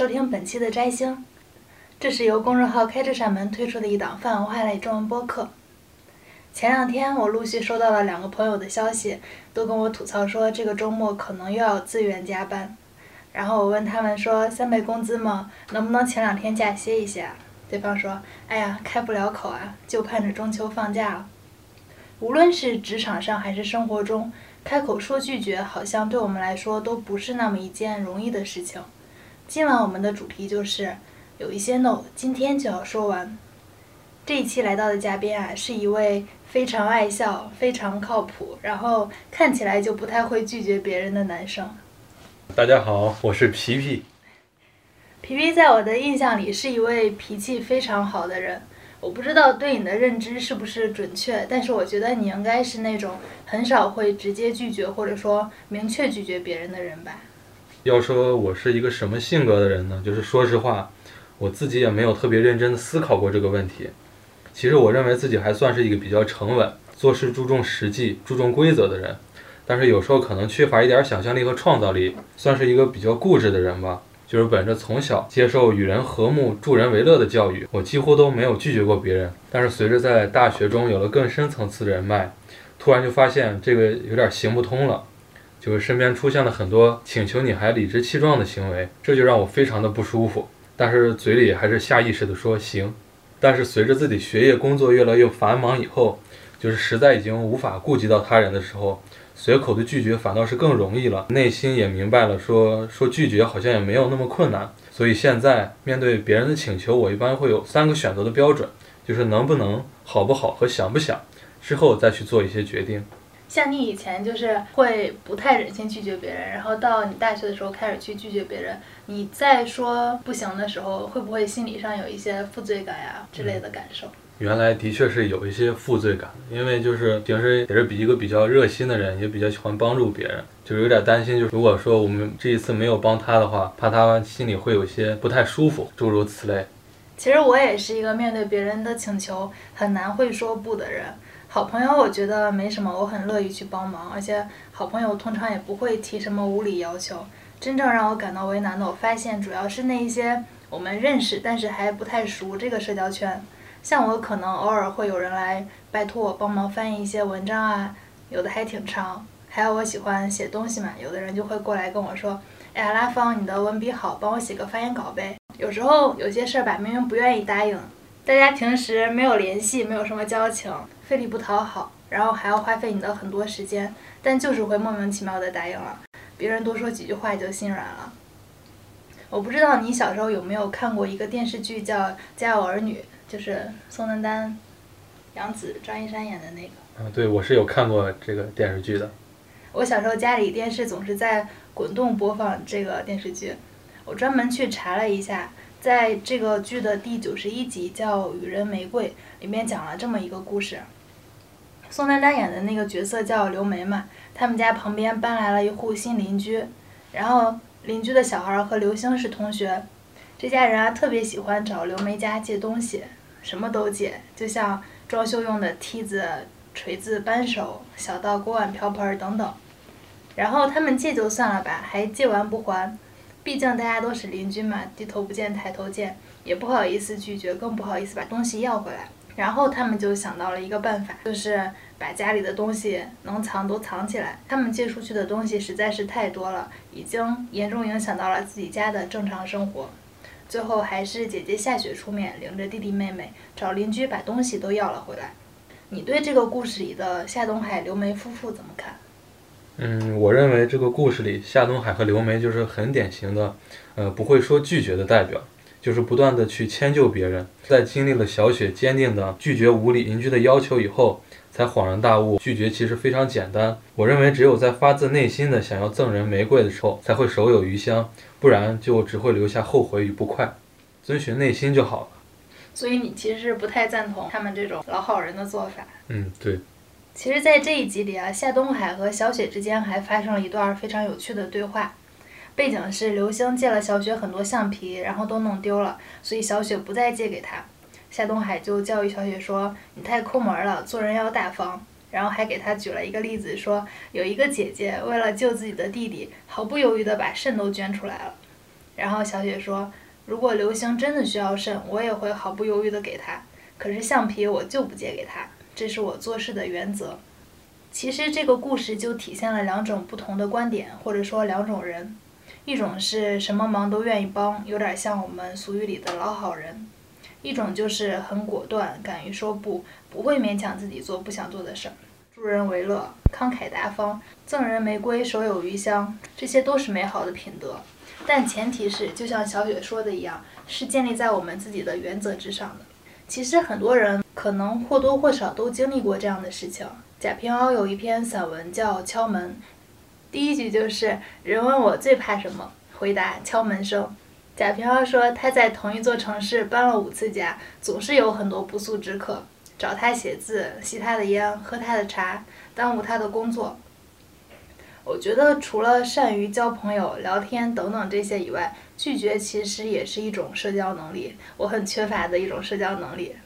收听本期的摘星。这是由公众号“开这扇门”推出的一档泛文化类中文播客。前两天我陆续收到了两个朋友的消息，都跟我吐槽说这个周末可能又要自愿加班。然后我问他们说：“三倍工资吗？能不能前两天假歇一下？”对方说：“哎呀，开不了口啊，就盼着中秋放假了。”无论是职场上还是生活中，开口说拒绝，好像对我们来说都不是那么一件容易的事情。今晚我们的主题就是有一些 no，今天就要说完。这一期来到的嘉宾啊，是一位非常爱笑、非常靠谱，然后看起来就不太会拒绝别人的男生。大家好，我是皮皮。皮皮在我的印象里是一位脾气非常好的人。我不知道对你的认知是不是准确，但是我觉得你应该是那种很少会直接拒绝或者说明确拒绝别人的人吧。要说我是一个什么性格的人呢？就是说实话，我自己也没有特别认真的思考过这个问题。其实我认为自己还算是一个比较沉稳、做事注重实际、注重规则的人，但是有时候可能缺乏一点想象力和创造力，算是一个比较固执的人吧。就是本着从小接受与人和睦、助人为乐的教育，我几乎都没有拒绝过别人。但是随着在大学中有了更深层次的人脉，突然就发现这个有点行不通了，就是身边出现了很多请求你还理直气壮的行为，这就让我非常的不舒服。但是嘴里还是下意识的说行。但是随着自己学业工作越来越繁忙以后，就是实在已经无法顾及到他人的时候。随口的拒绝反倒是更容易了，内心也明白了，说说拒绝好像也没有那么困难。所以现在面对别人的请求，我一般会有三个选择的标准，就是能不能、好不好和想不想，之后再去做一些决定。像你以前就是会不太忍心拒绝别人，然后到你大学的时候开始去拒绝别人，你在说不行的时候，会不会心理上有一些负罪感呀之类的感受？原来的确是有一些负罪感，因为就是平时也是比一个比较热心的人，也比较喜欢帮助别人，就是有点担心，就是如果说我们这一次没有帮他的话，怕他心里会有些不太舒服，诸如此类。其实我也是一个面对别人的请求很难会说不的人。好朋友我觉得没什么，我很乐意去帮忙，而且好朋友通常也不会提什么无理要求。真正让我感到为难的，我发现主要是那一些我们认识但是还不太熟这个社交圈。像我可能偶尔会有人来拜托我帮忙翻译一些文章啊，有的还挺长。还有我喜欢写东西嘛，有的人就会过来跟我说：“哎呀，拉芳，你的文笔好，帮我写个发言稿呗。”有时候有些事儿吧，明明不愿意答应，大家平时没有联系，没有什么交情，费力不讨好，然后还要花费你的很多时间，但就是会莫名其妙的答应了。别人多说几句话就心软了。我不知道你小时候有没有看过一个电视剧叫《家有儿女》。就是宋丹丹、杨紫、张一山演的那个。嗯，对，我是有看过这个电视剧的。我小时候家里电视总是在滚动播放这个电视剧，我专门去查了一下，在这个剧的第九十一集叫《与人玫瑰》里面讲了这么一个故事。宋丹丹演的那个角色叫刘梅嘛，他们家旁边搬来了一户新邻居，然后邻居的小孩和刘星是同学，这家人啊特别喜欢找刘梅家借东西。什么都借，就像装修用的梯子、锤子、扳手，小到锅碗瓢盆等等。然后他们借就算了吧，还借完不还。毕竟大家都是邻居嘛，低头不见抬头见，也不好意思拒绝，更不好意思把东西要回来。然后他们就想到了一个办法，就是把家里的东西能藏都藏起来。他们借出去的东西实在是太多了，已经严重影响到了自己家的正常生活。最后还是姐姐夏雪出面，领着弟弟妹妹找邻居把东西都要了回来。你对这个故事里的夏东海、刘梅夫妇怎么看？嗯，我认为这个故事里夏东海和刘梅就是很典型的，呃，不会说拒绝的代表，就是不断的去迁就别人。在经历了小雪坚定的拒绝无理邻居的要求以后。才恍然大悟，拒绝其实非常简单。我认为，只有在发自内心的想要赠人玫瑰的时候，才会手有余香，不然就只会留下后悔与不快。遵循内心就好了。所以你其实是不太赞同他们这种老好人的做法。嗯，对。其实，在这一集里啊，夏东海和小雪之间还发生了一段非常有趣的对话。背景是刘星借了小雪很多橡皮，然后都弄丢了，所以小雪不再借给他。夏东海就教育小雪说：“你太抠门了，做人要大方。”然后还给他举了一个例子，说有一个姐姐为了救自己的弟弟，毫不犹豫地把肾都捐出来了。然后小雪说，如果刘星真的需要肾，我也会毫不犹豫地给他。可是橡皮我就不借给他，这是我做事的原则。其实这个故事就体现了两种不同的观点，或者说两种人，一种是什么忙都愿意帮，有点像我们俗语里的老好人；一种就是很果断，敢于说不，不会勉强自己做不想做的事儿。助人为乐，慷慨大方，赠人玫瑰，手有余香，这些都是美好的品德。但前提是，就像小雪说的一样，是建立在我们自己的原则之上的。其实很多人可能或多或少都经历过这样的事情。贾平凹有一篇散文叫《敲门》，第一句就是“人问我最怕什么，回答敲门声”。贾平凹说他在同一座城市搬了五次家，总是有很多不速之客找他写字、吸他的烟、喝他的茶，耽误他的工作。我觉得除了善于交朋友、聊天等等这些以外，拒绝其实也是一种社交能力，我很缺乏的一种社交能力。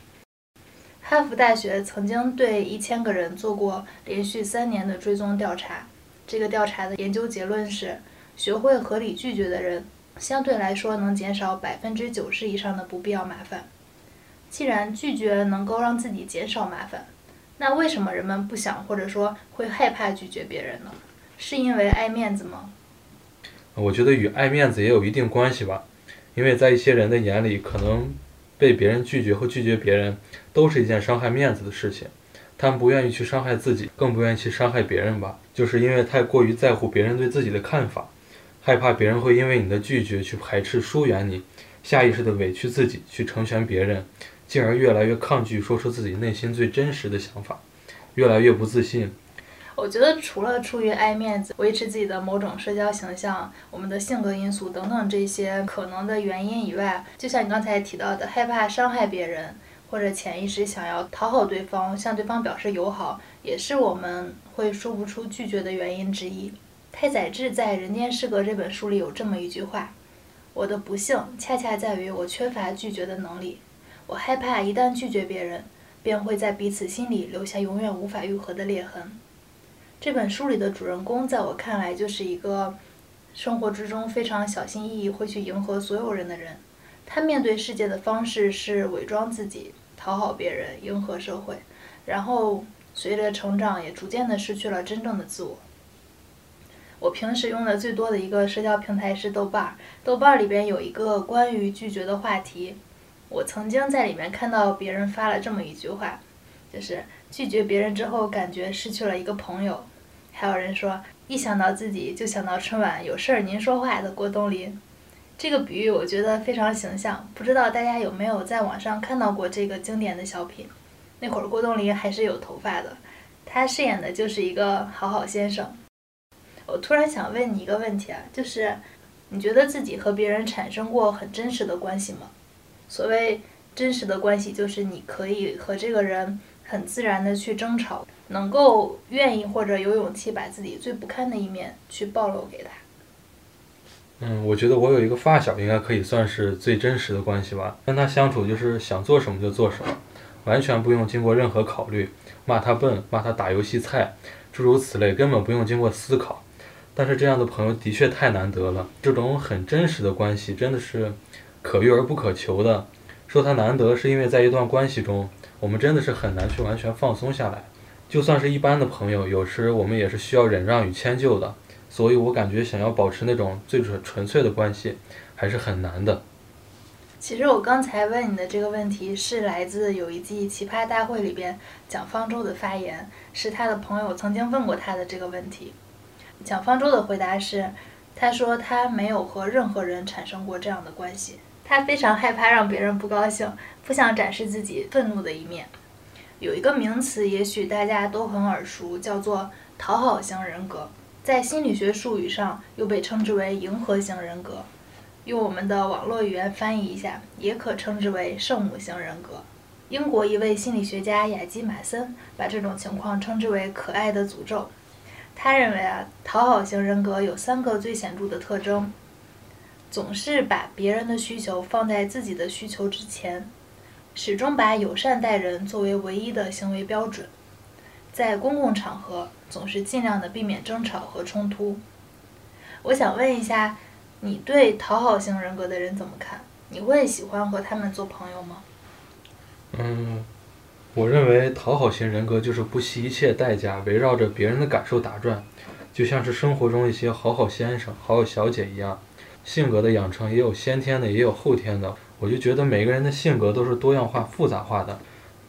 哈佛大学曾经对一千个人做过连续三年的追踪调查。这个调查的研究结论是：学会合理拒绝的人，相对来说能减少百分之九十以上的不必要麻烦。既然拒绝能够让自己减少麻烦，那为什么人们不想或者说会害怕拒绝别人呢？是因为爱面子吗？我觉得与爱面子也有一定关系吧，因为在一些人的眼里，可能。被别人拒绝和拒绝别人，都是一件伤害面子的事情。他们不愿意去伤害自己，更不愿意去伤害别人吧？就是因为太过于在乎别人对自己的看法，害怕别人会因为你的拒绝去排斥、疏远你，下意识的委屈自己去成全别人，进而越来越抗拒说出自己内心最真实的想法，越来越不自信。我觉得除了出于爱面子、维持自己的某种社交形象、我们的性格因素等等这些可能的原因以外，就像你刚才提到的，害怕伤害别人，或者潜意识想要讨好对方、向对方表示友好，也是我们会说不出拒绝的原因之一。太宰治在《人间失格》这本书里有这么一句话：“我的不幸恰恰在于我缺乏拒绝的能力，我害怕一旦拒绝别人，便会在彼此心里留下永远无法愈合的裂痕。”这本书里的主人公，在我看来就是一个生活之中非常小心翼翼，会去迎合所有人的人。他面对世界的方式是伪装自己，讨好别人，迎合社会，然后随着成长，也逐渐的失去了真正的自我。我平时用的最多的一个社交平台是豆瓣儿，豆瓣儿里边有一个关于拒绝的话题，我曾经在里面看到别人发了这么一句话，就是拒绝别人之后，感觉失去了一个朋友。还有人说，一想到自己就想到春晚有事儿您说话的郭冬临，这个比喻我觉得非常形象。不知道大家有没有在网上看到过这个经典的小品？那会儿郭冬临还是有头发的，他饰演的就是一个好好先生。我突然想问你一个问题啊，就是你觉得自己和别人产生过很真实的关系吗？所谓真实的关系，就是你可以和这个人很自然的去争吵。能够愿意或者有勇气把自己最不堪的一面去暴露给他。嗯，我觉得我有一个发小，应该可以算是最真实的关系吧。跟他相处就是想做什么就做什么，完全不用经过任何考虑，骂他笨，骂他打游戏菜，诸如此类，根本不用经过思考。但是这样的朋友的确太难得了，这种很真实的关系真的是可遇而不可求的。说它难得，是因为在一段关系中，我们真的是很难去完全放松下来。就算是一般的朋友，有时我们也是需要忍让与迁就的，所以我感觉想要保持那种最纯纯粹的关系，还是很难的。其实我刚才问你的这个问题，是来自有一季《奇葩大会》里边蒋方舟的发言，是他的朋友曾经问过他的这个问题。蒋方舟的回答是，他说他没有和任何人产生过这样的关系，他非常害怕让别人不高兴，不想展示自己愤怒的一面。有一个名词，也许大家都很耳熟，叫做讨好型人格，在心理学术语上又被称之为迎合型人格。用我们的网络语言翻译一下，也可称之为圣母型人格。英国一位心理学家雅基马森把这种情况称之为“可爱的诅咒”。他认为啊，讨好型人格有三个最显著的特征：总是把别人的需求放在自己的需求之前。始终把友善待人作为唯一的行为标准，在公共场合总是尽量的避免争吵和冲突。我想问一下，你对讨好型人格的人怎么看？你会喜欢和他们做朋友吗？嗯，我认为讨好型人格就是不惜一切代价围绕着别人的感受打转，就像是生活中一些好好先生、好好小姐一样。性格的养成也有先天的，也有后天的。我就觉得每个人的性格都是多样化、复杂化的。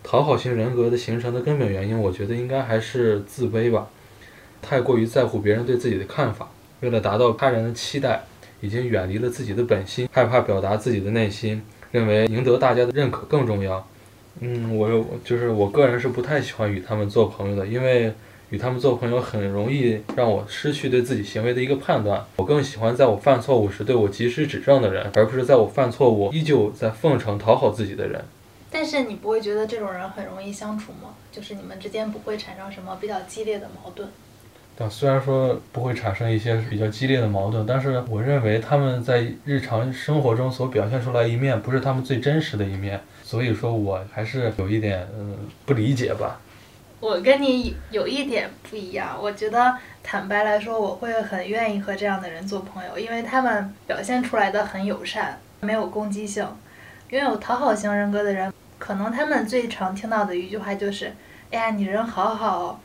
讨好型人格的形成的根本原因，我觉得应该还是自卑吧，太过于在乎别人对自己的看法，为了达到他人的期待，已经远离了自己的本心，害怕表达自己的内心，认为赢得大家的认可更重要。嗯，我就是我个人是不太喜欢与他们做朋友的，因为与他们做朋友很容易让我失去对自己行为的一个判断。我更喜欢在我犯错误时对我及时指正的人，而不是在我犯错误依旧在奉承讨好自己的人。但是你不会觉得这种人很容易相处吗？就是你们之间不会产生什么比较激烈的矛盾？但虽然说不会产生一些比较激烈的矛盾，但是我认为他们在日常生活中所表现出来一面，不是他们最真实的一面。所以说我还是有一点嗯不理解吧。我跟你有一点不一样，我觉得坦白来说，我会很愿意和这样的人做朋友，因为他们表现出来的很友善，没有攻击性。拥有讨好型人格的人，可能他们最常听到的一句话就是：“哎呀，你人好好。”哦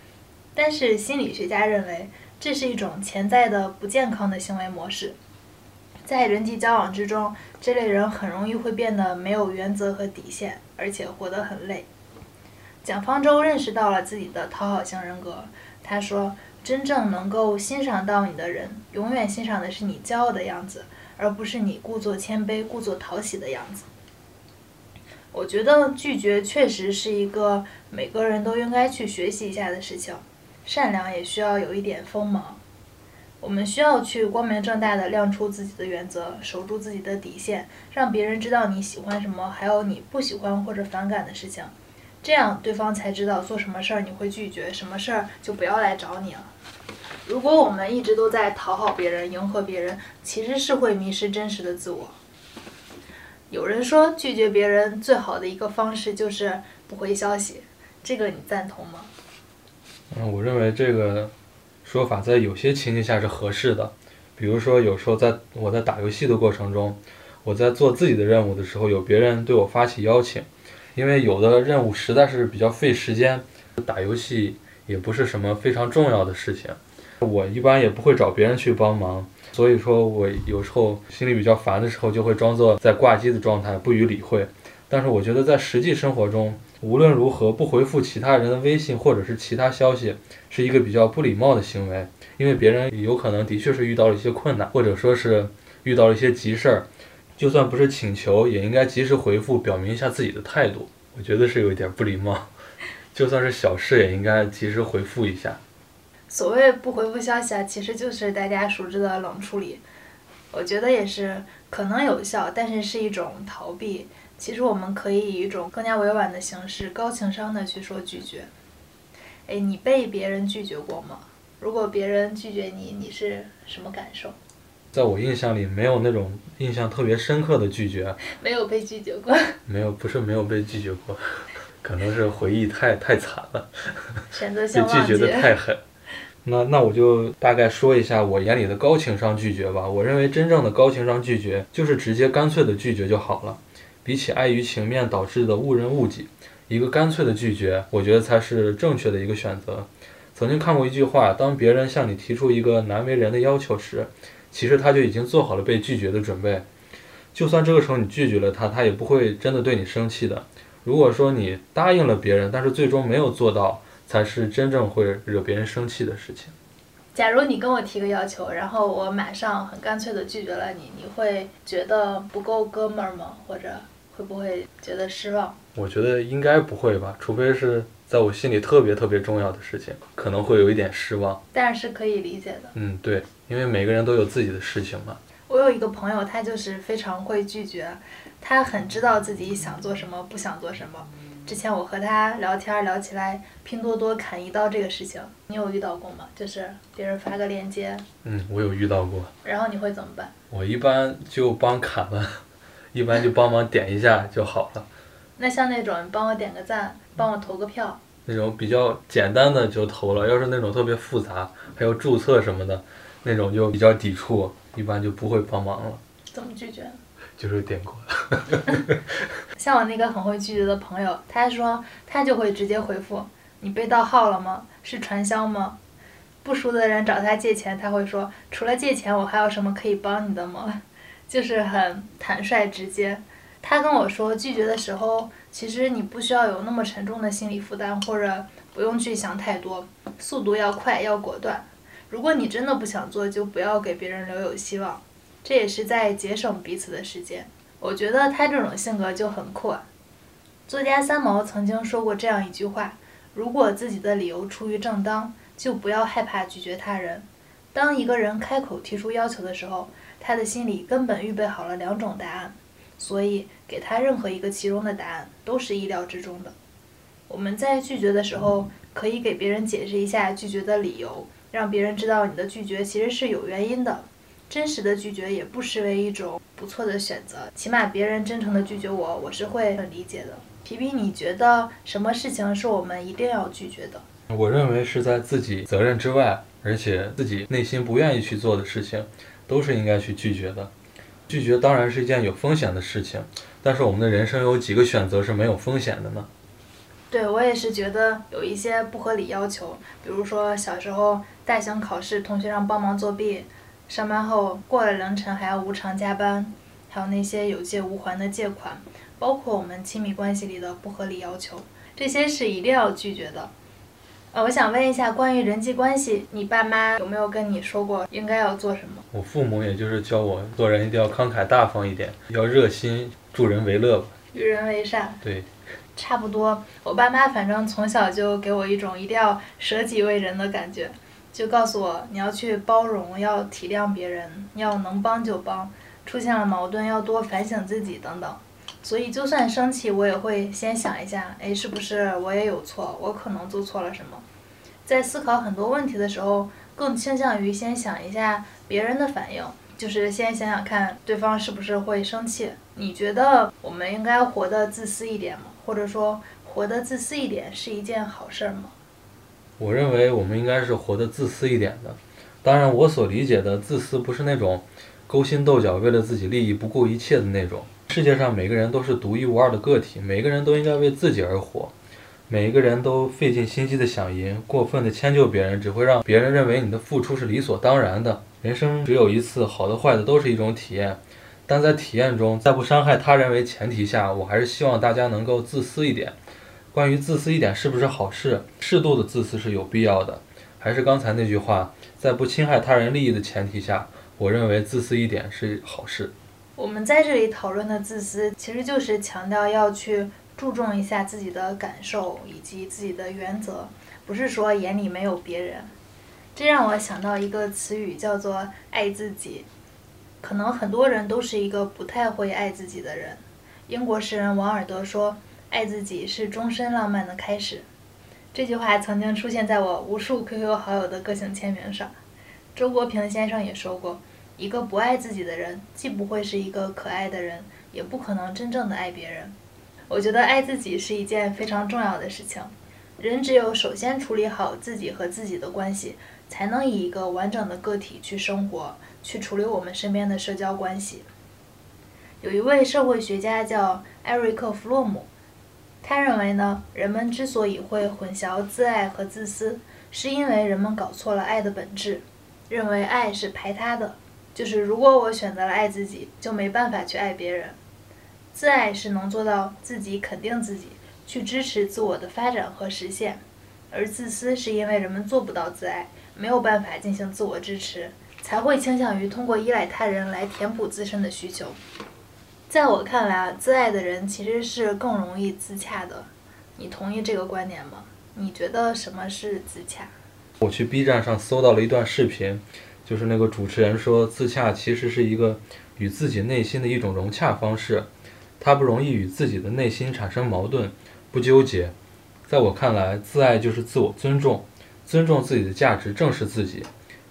但是心理学家认为，这是一种潜在的不健康的行为模式。在人际交往之中，这类人很容易会变得没有原则和底线，而且活得很累。蒋方舟认识到了自己的讨好型人格，他说：“真正能够欣赏到你的人，永远欣赏的是你骄傲的样子，而不是你故作谦卑、故作讨喜的样子。”我觉得拒绝确实是一个每个人都应该去学习一下的事情，善良也需要有一点锋芒。我们需要去光明正大的亮出自己的原则，守住自己的底线，让别人知道你喜欢什么，还有你不喜欢或者反感的事情，这样对方才知道做什么事儿你会拒绝，什么事儿就不要来找你了。如果我们一直都在讨好别人、迎合别人，其实是会迷失真实的自我。有人说拒绝别人最好的一个方式就是不回消息，这个你赞同吗？嗯，我认为这个。说法在有些情境下是合适的，比如说有时候在我在打游戏的过程中，我在做自己的任务的时候，有别人对我发起邀请，因为有的任务实在是比较费时间，打游戏也不是什么非常重要的事情，我一般也不会找别人去帮忙，所以说我有时候心里比较烦的时候，就会装作在挂机的状态，不予理会。但是我觉得在实际生活中，无论如何不回复其他人的微信或者是其他消息，是一个比较不礼貌的行为，因为别人有可能的确是遇到了一些困难，或者说是遇到了一些急事儿，就算不是请求，也应该及时回复，表明一下自己的态度。我觉得是有一点不礼貌，就算是小事也应该及时回复一下。所谓不回复消息啊，其实就是大家熟知的冷处理，我觉得也是可能有效，但是是一种逃避。其实我们可以以一种更加委婉的形式，高情商的去说拒绝。哎，你被别人拒绝过吗？如果别人拒绝你，你是什么感受？在我印象里，没有那种印象特别深刻的拒绝。没有被拒绝过。没有，不是没有被拒绝过，可能是回忆太太惨了。选择性被拒绝的太狠。那那我就大概说一下我眼里的高情商拒绝吧。我认为真正的高情商拒绝，就是直接干脆的拒绝就好了。比起碍于情面导致的误人误己，一个干脆的拒绝，我觉得才是正确的一个选择。曾经看过一句话：当别人向你提出一个难为人的要求时，其实他就已经做好了被拒绝的准备。就算这个时候你拒绝了他，他也不会真的对你生气的。如果说你答应了别人，但是最终没有做到，才是真正会惹别人生气的事情。假如你跟我提个要求，然后我马上很干脆的拒绝了你，你会觉得不够哥们儿吗？或者？会不会觉得失望？我觉得应该不会吧，除非是在我心里特别特别重要的事情，可能会有一点失望。但是可以理解的。嗯，对，因为每个人都有自己的事情嘛。我有一个朋友，他就是非常会拒绝，他很知道自己想做什么，不想做什么。之前我和他聊天聊起来拼多多砍一刀这个事情，你有遇到过吗？就是别人发个链接。嗯，我有遇到过。然后你会怎么办？我一般就帮砍了。一般就帮忙点一下就好了。那像那种帮我点个赞，帮我投个票，那种比较简单的就投了，要是那种特别复杂，还有注册什么的，那种就比较抵触，一般就不会帮忙了。怎么拒绝？就是点过。像我那个很会拒绝的朋友，他说他就会直接回复：“你被盗号了吗？是传销吗？”不熟的人找他借钱，他会说：“除了借钱，我还有什么可以帮你的吗？” 就是很坦率直接。他跟我说，拒绝的时候，其实你不需要有那么沉重的心理负担，或者不用去想太多，速度要快，要果断。如果你真的不想做，就不要给别人留有希望。这也是在节省彼此的时间。我觉得他这种性格就很酷。作家三毛曾经说过这样一句话：如果自己的理由出于正当，就不要害怕拒绝他人。当一个人开口提出要求的时候，他的心里根本预备好了两种答案，所以给他任何一个其中的答案都是意料之中的。我们在拒绝的时候，可以给别人解释一下拒绝的理由，让别人知道你的拒绝其实是有原因的。真实的拒绝也不失为一种不错的选择，起码别人真诚的拒绝我，我是会很理解的。皮皮，你觉得什么事情是我们一定要拒绝的？我认为是在自己责任之外，而且自己内心不愿意去做的事情，都是应该去拒绝的。拒绝当然是一件有风险的事情，但是我们的人生有几个选择是没有风险的呢？对我也是觉得有一些不合理要求，比如说小时候代行考试，同学让帮忙作弊。上班后过了凌晨还要无偿加班，还有那些有借无还的借款，包括我们亲密关系里的不合理要求，这些是一定要拒绝的。呃，我想问一下，关于人际关系，你爸妈有没有跟你说过应该要做什么？我父母也就是教我做人一定要慷慨大方一点，要热心助人为乐吧，与人为善。对，差不多。我爸妈反正从小就给我一种一定要舍己为人的感觉。就告诉我，你要去包容，要体谅别人，要能帮就帮，出现了矛盾要多反省自己等等。所以就算生气，我也会先想一下，哎，是不是我也有错？我可能做错了什么？在思考很多问题的时候，更倾向于先想一下别人的反应，就是先想想看对方是不是会生气。你觉得我们应该活得自私一点吗？或者说，活得自私一点是一件好事吗？我认为我们应该是活得自私一点的，当然我所理解的自私不是那种勾心斗角、为了自己利益不顾一切的那种。世界上每个人都是独一无二的个体，每个人都应该为自己而活，每一个人都费尽心机的想赢，过分的迁就别人只会让别人认为你的付出是理所当然的。人生只有一次，好的坏的都是一种体验，但在体验中，在不伤害他人为前提下，我还是希望大家能够自私一点。关于自私一点是不是好事？适度的自私是有必要的。还是刚才那句话，在不侵害他人利益的前提下，我认为自私一点是好事。我们在这里讨论的自私，其实就是强调要去注重一下自己的感受以及自己的原则，不是说眼里没有别人。这让我想到一个词语，叫做“爱自己”。可能很多人都是一个不太会爱自己的人。英国诗人王尔德说。爱自己是终身浪漫的开始，这句话曾经出现在我无数 QQ 好友的个性签名上。周国平先生也说过，一个不爱自己的人，既不会是一个可爱的人，也不可能真正的爱别人。我觉得爱自己是一件非常重要的事情。人只有首先处理好自己和自己的关系，才能以一个完整的个体去生活，去处理我们身边的社交关系。有一位社会学家叫艾瑞克·弗洛姆。他认为呢，人们之所以会混淆自爱和自私，是因为人们搞错了爱的本质，认为爱是排他的，就是如果我选择了爱自己，就没办法去爱别人。自爱是能做到自己肯定自己，去支持自我的发展和实现，而自私是因为人们做不到自爱，没有办法进行自我支持，才会倾向于通过依赖他人来填补自身的需求。在我看来啊，自爱的人其实是更容易自洽的。你同意这个观点吗？你觉得什么是自洽？我去 B 站上搜到了一段视频，就是那个主持人说，自洽其实是一个与自己内心的一种融洽方式，它不容易与自己的内心产生矛盾，不纠结。在我看来，自爱就是自我尊重，尊重自己的价值，正视自己，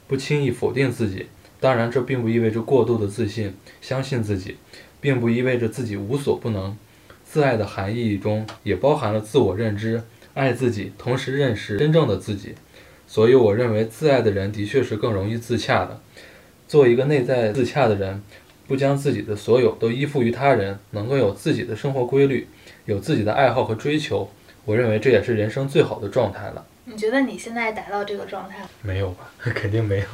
不轻易否定自己。当然，这并不意味着过度的自信，相信自己。并不意味着自己无所不能，自爱的含义中也包含了自我认知、爱自己，同时认识真正的自己。所以，我认为自爱的人的确是更容易自洽的。做一个内在自洽的人，不将自己的所有都依附于他人，能够有自己的生活规律，有自己的爱好和追求。我认为这也是人生最好的状态了。你觉得你现在达到这个状态？没有吧？肯定没有。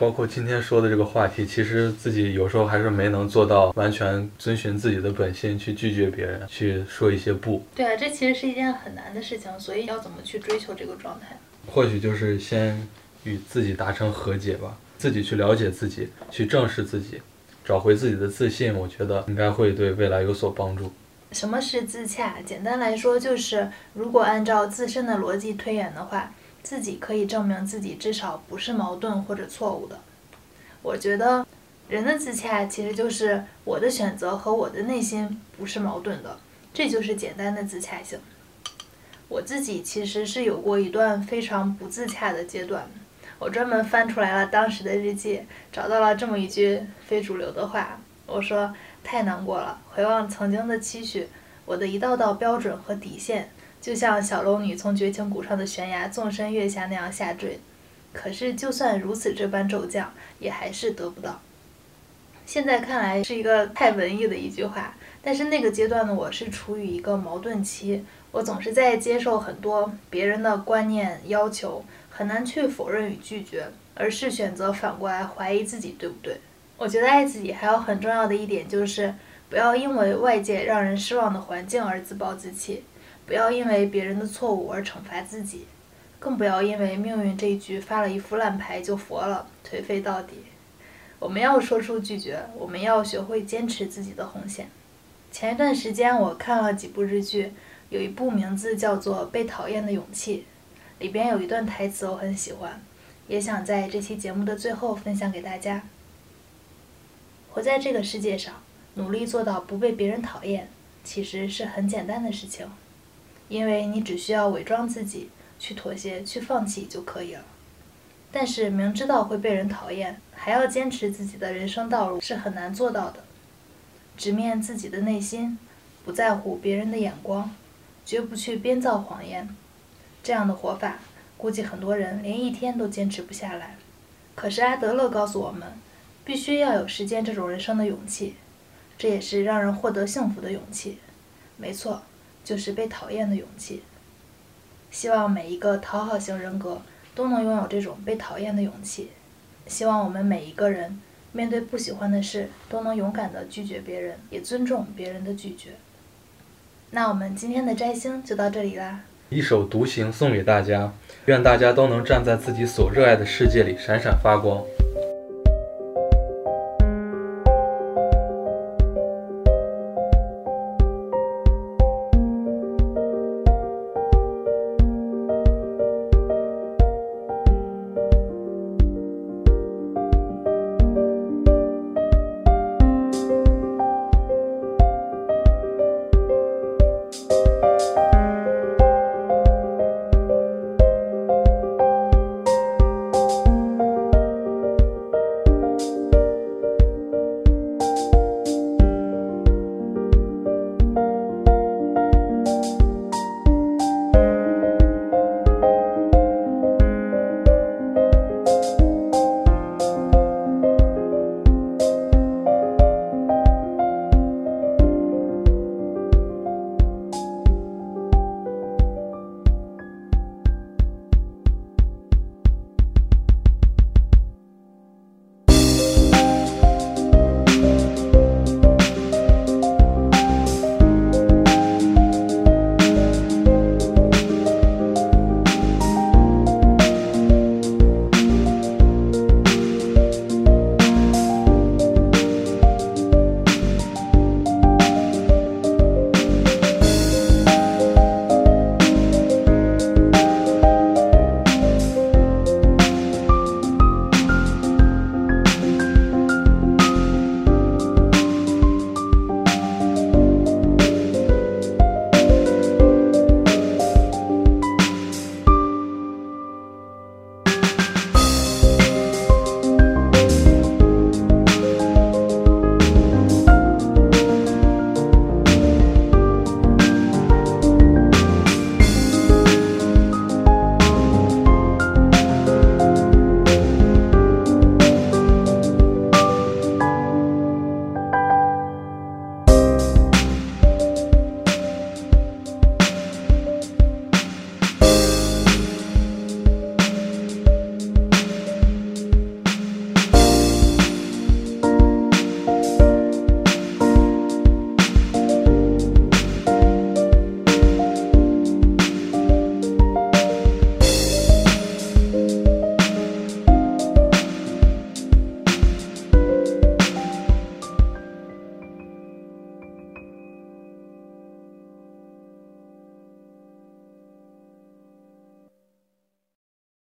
包括今天说的这个话题，其实自己有时候还是没能做到完全遵循自己的本心去拒绝别人，去说一些不。对啊，这其实是一件很难的事情，所以要怎么去追求这个状态？或许就是先与自己达成和解吧，自己去了解自己，去正视自己，找回自己的自信。我觉得应该会对未来有所帮助。什么是自洽？简单来说，就是如果按照自身的逻辑推演的话。自己可以证明自己至少不是矛盾或者错误的。我觉得人的自洽其实就是我的选择和我的内心不是矛盾的，这就是简单的自洽性。我自己其实是有过一段非常不自洽的阶段，我专门翻出来了当时的日记，找到了这么一句非主流的话，我说太难过了，回望曾经的期许，我的一道道标准和底线。就像小龙女从绝情谷上的悬崖纵身跃下那样下坠，可是就算如此这般骤降，也还是得不到。现在看来是一个太文艺的一句话，但是那个阶段的我是处于一个矛盾期，我总是在接受很多别人的观念要求，很难去否认与拒绝，而是选择反过来怀疑自己对不对。我觉得爱自己还有很重要的一点就是，不要因为外界让人失望的环境而自暴自弃。不要因为别人的错误而惩罚自己，更不要因为命运这一局发了一副烂牌就佛了，颓废到底。我们要说出拒绝，我们要学会坚持自己的红线。前一段时间我看了几部日剧，有一部名字叫做《被讨厌的勇气》，里边有一段台词我很喜欢，也想在这期节目的最后分享给大家。活在这个世界上，努力做到不被别人讨厌，其实是很简单的事情。因为你只需要伪装自己，去妥协，去放弃就可以了。但是明知道会被人讨厌，还要坚持自己的人生道路是很难做到的。直面自己的内心，不在乎别人的眼光，绝不去编造谎言。这样的活法，估计很多人连一天都坚持不下来。可是阿德勒告诉我们，必须要有实践这种人生的勇气，这也是让人获得幸福的勇气。没错。就是被讨厌的勇气。希望每一个讨好型人格都能拥有这种被讨厌的勇气。希望我们每一个人面对不喜欢的事都能勇敢地拒绝别人，也尊重别人的拒绝。那我们今天的摘星就到这里啦。一首独行送给大家，愿大家都能站在自己所热爱的世界里闪闪发光。